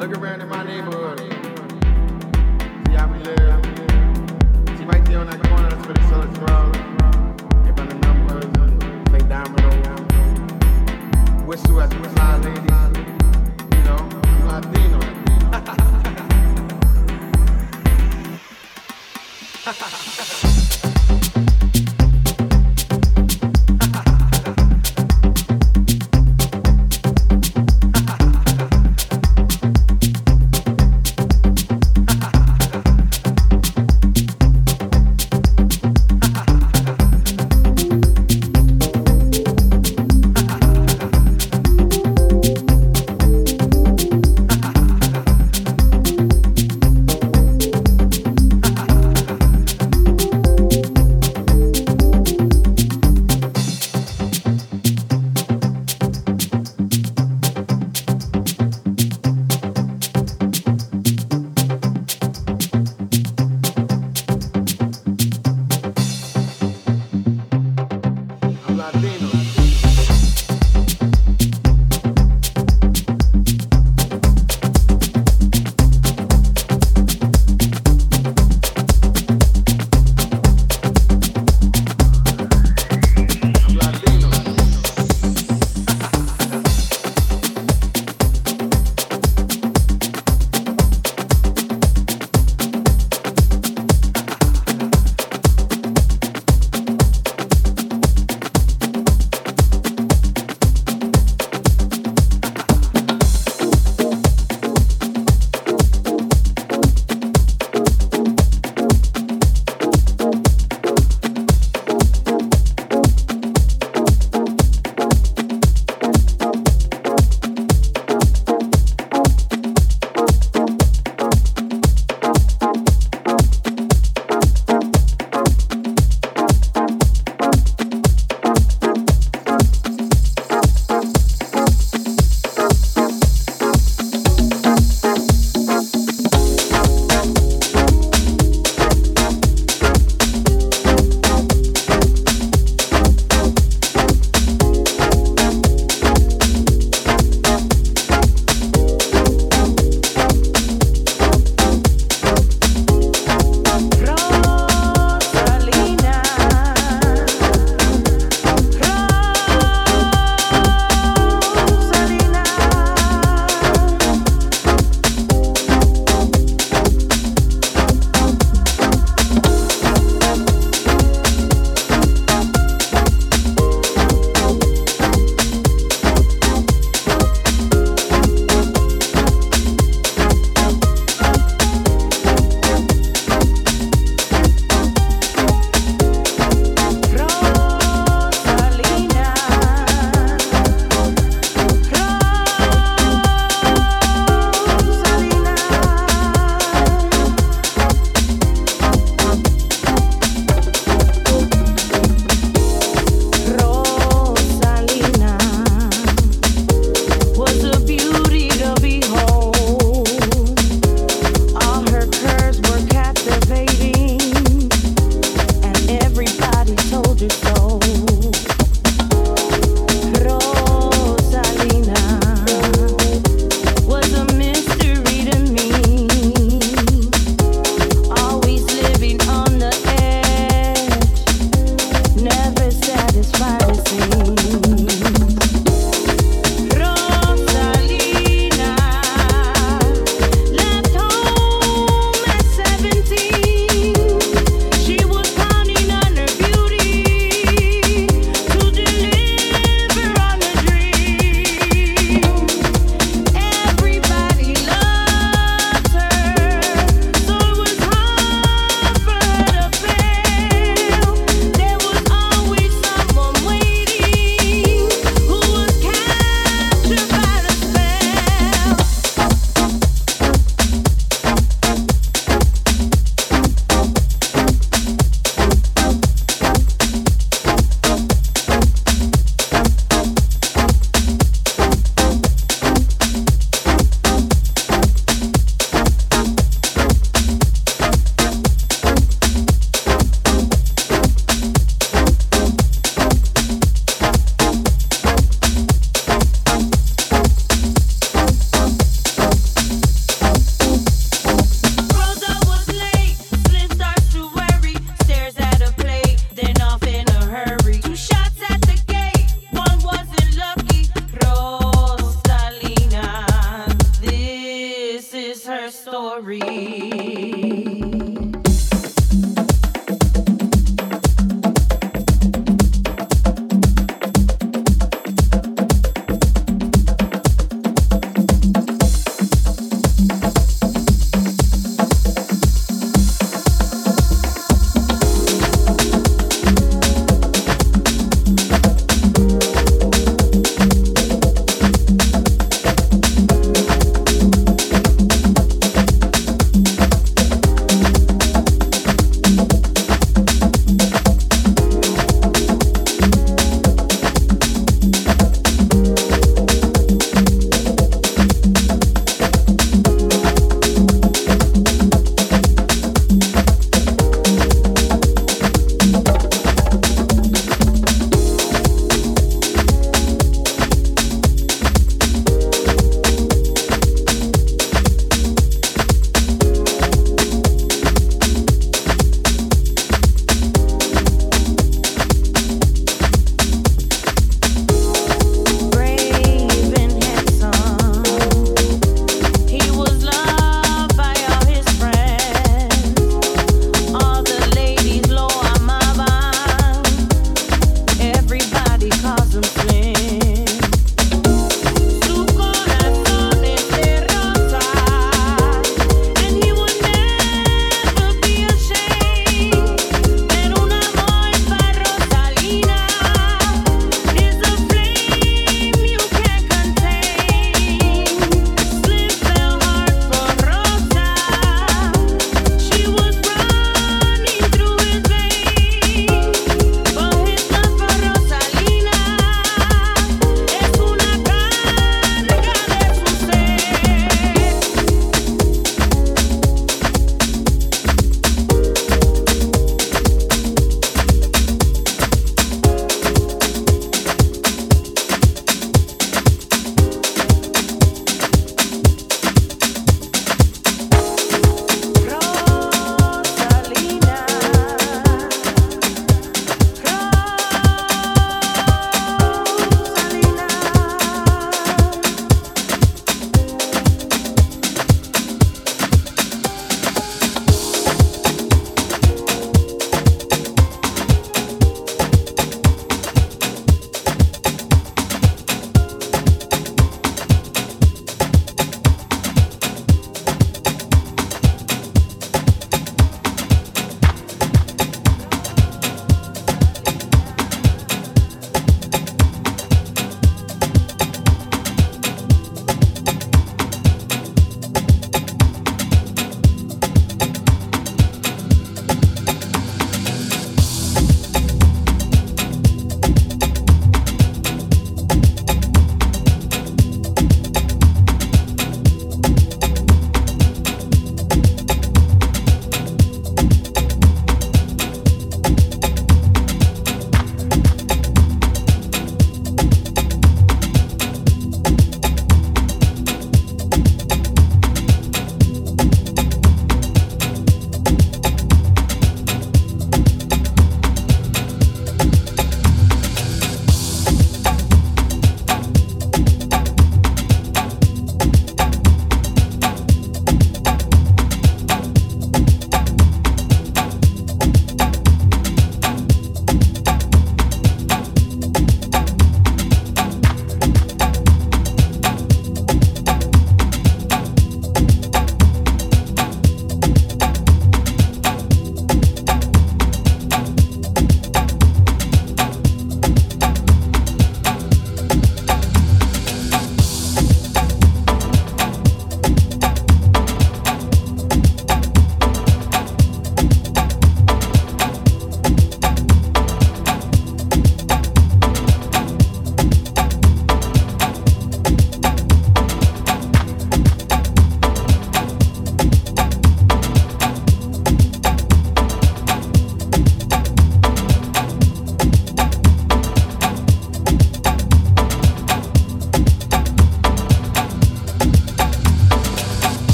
look around in my neighborhood. See how we live. See right there on that corner, that's where they sell the drugs. They run the numbers play domino. Whistle at the fly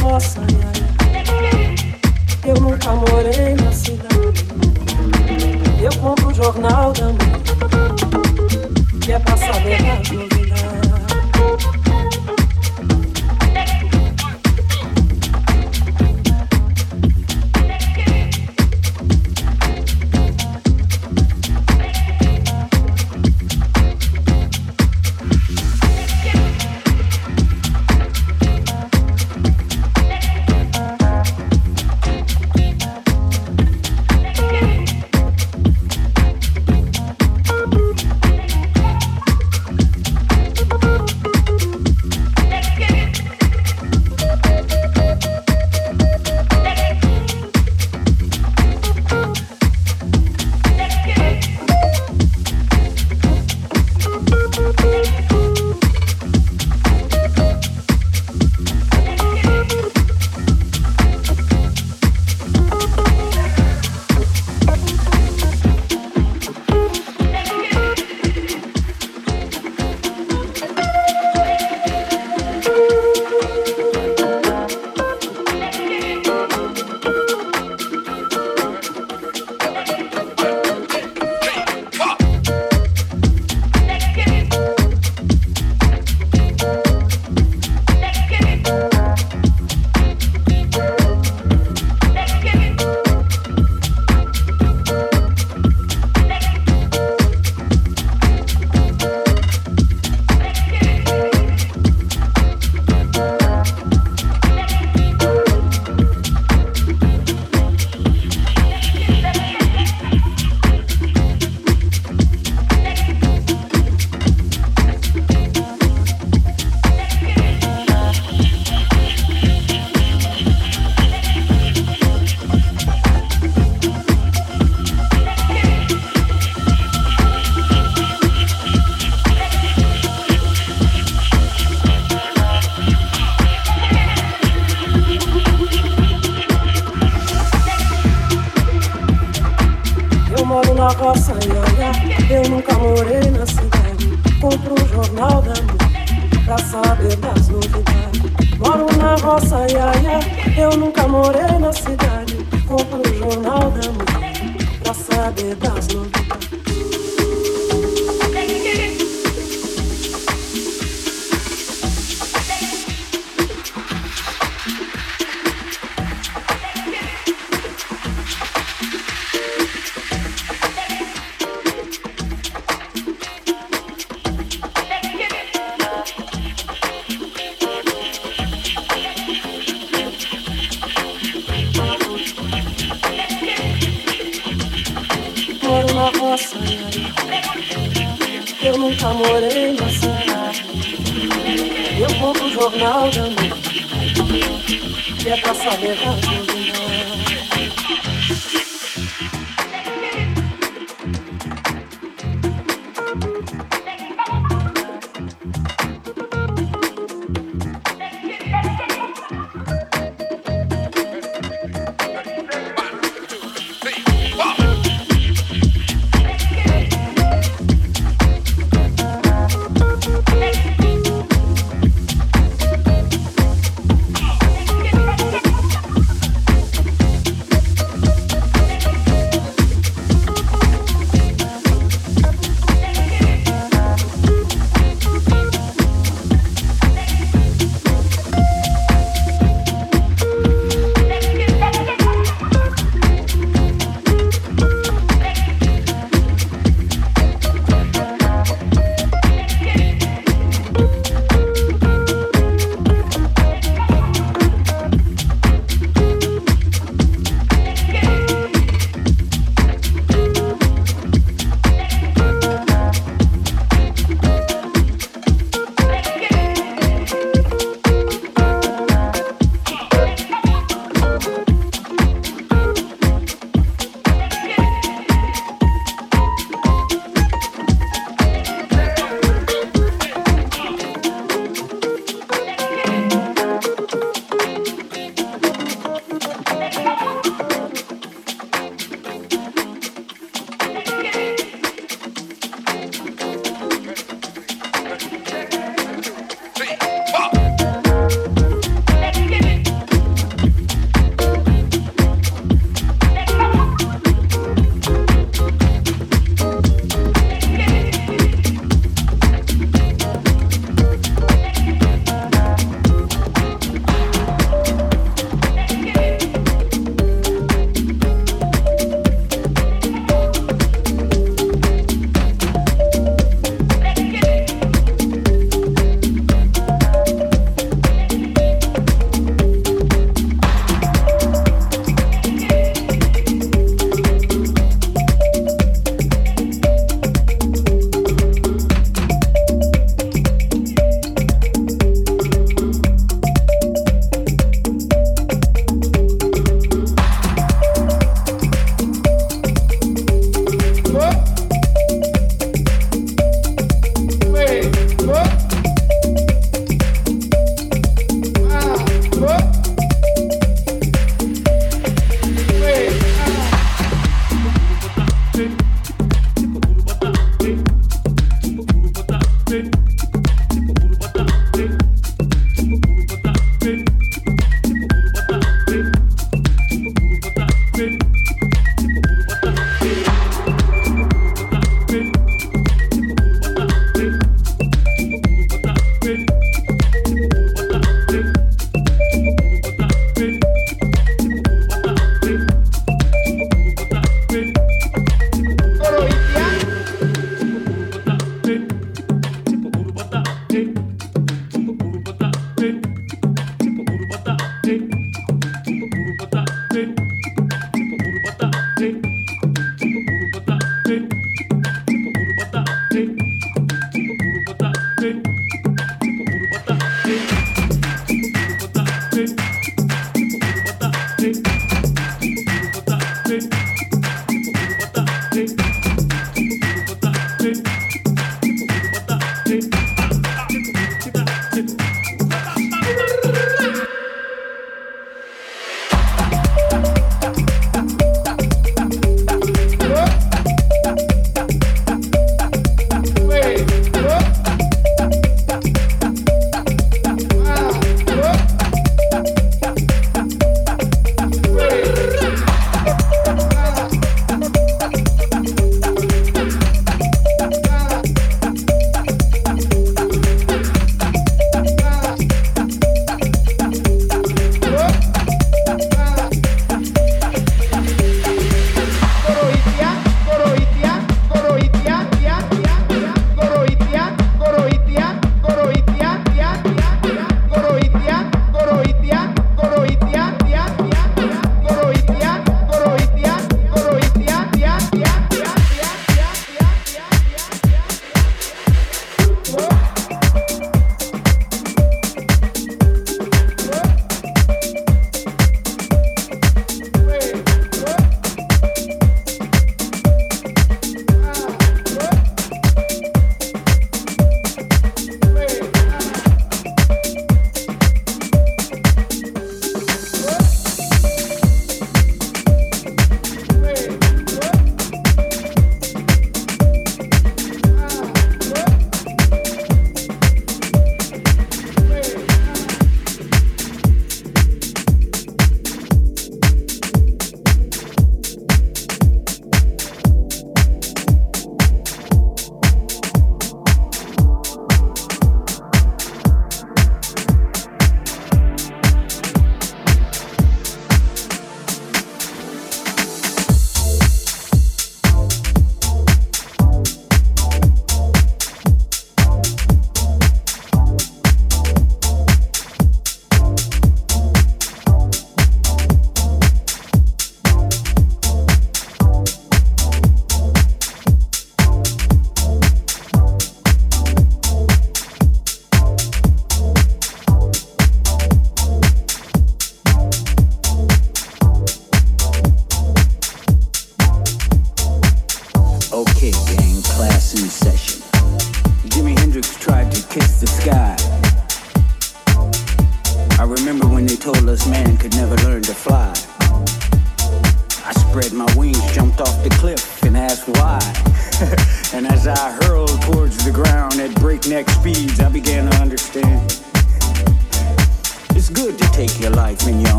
roça. Né? Eu nunca morei na cidade. Eu compro o jornal da manhã, que é passado errado.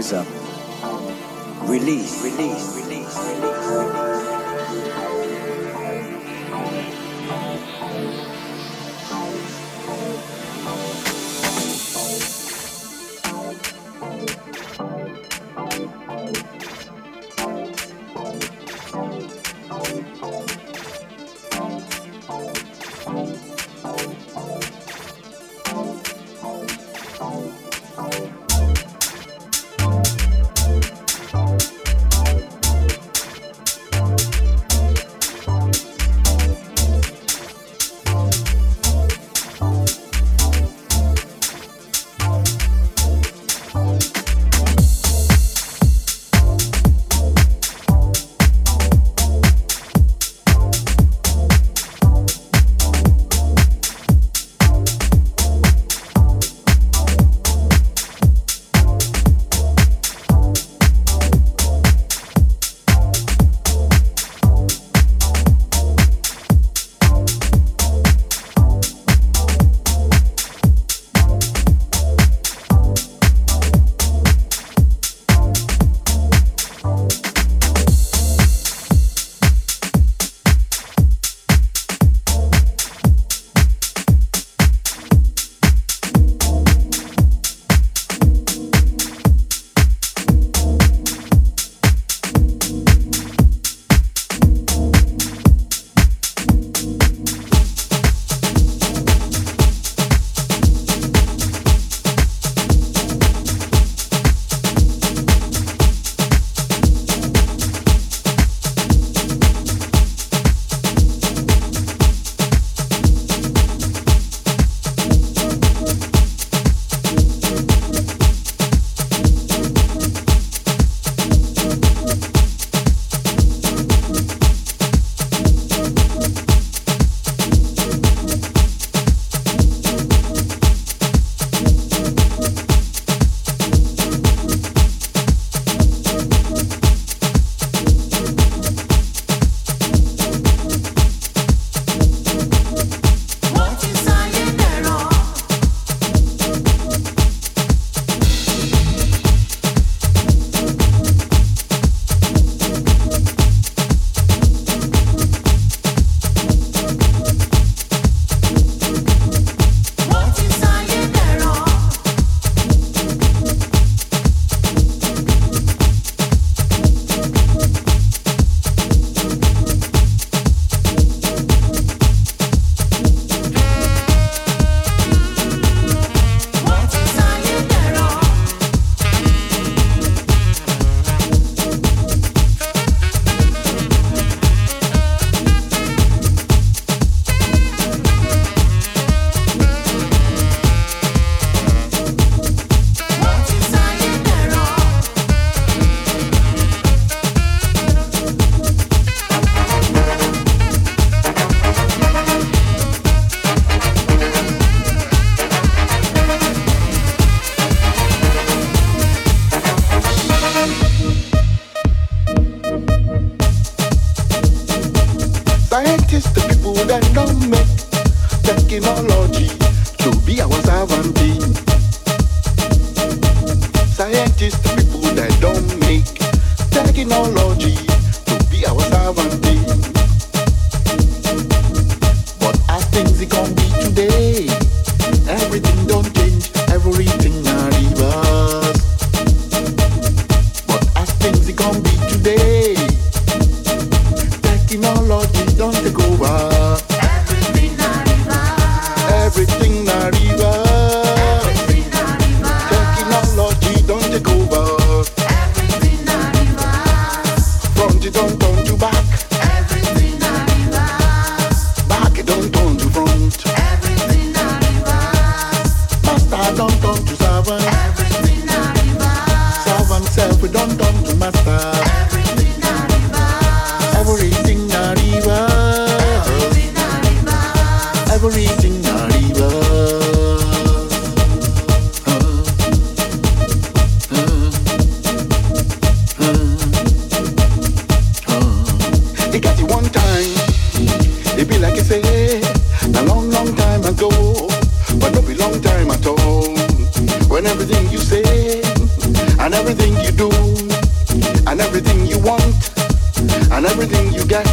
time is up. tone when everything you say and everything you do and everything you want and everything you get.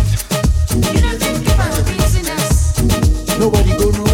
You don't think about the. Nobody gonna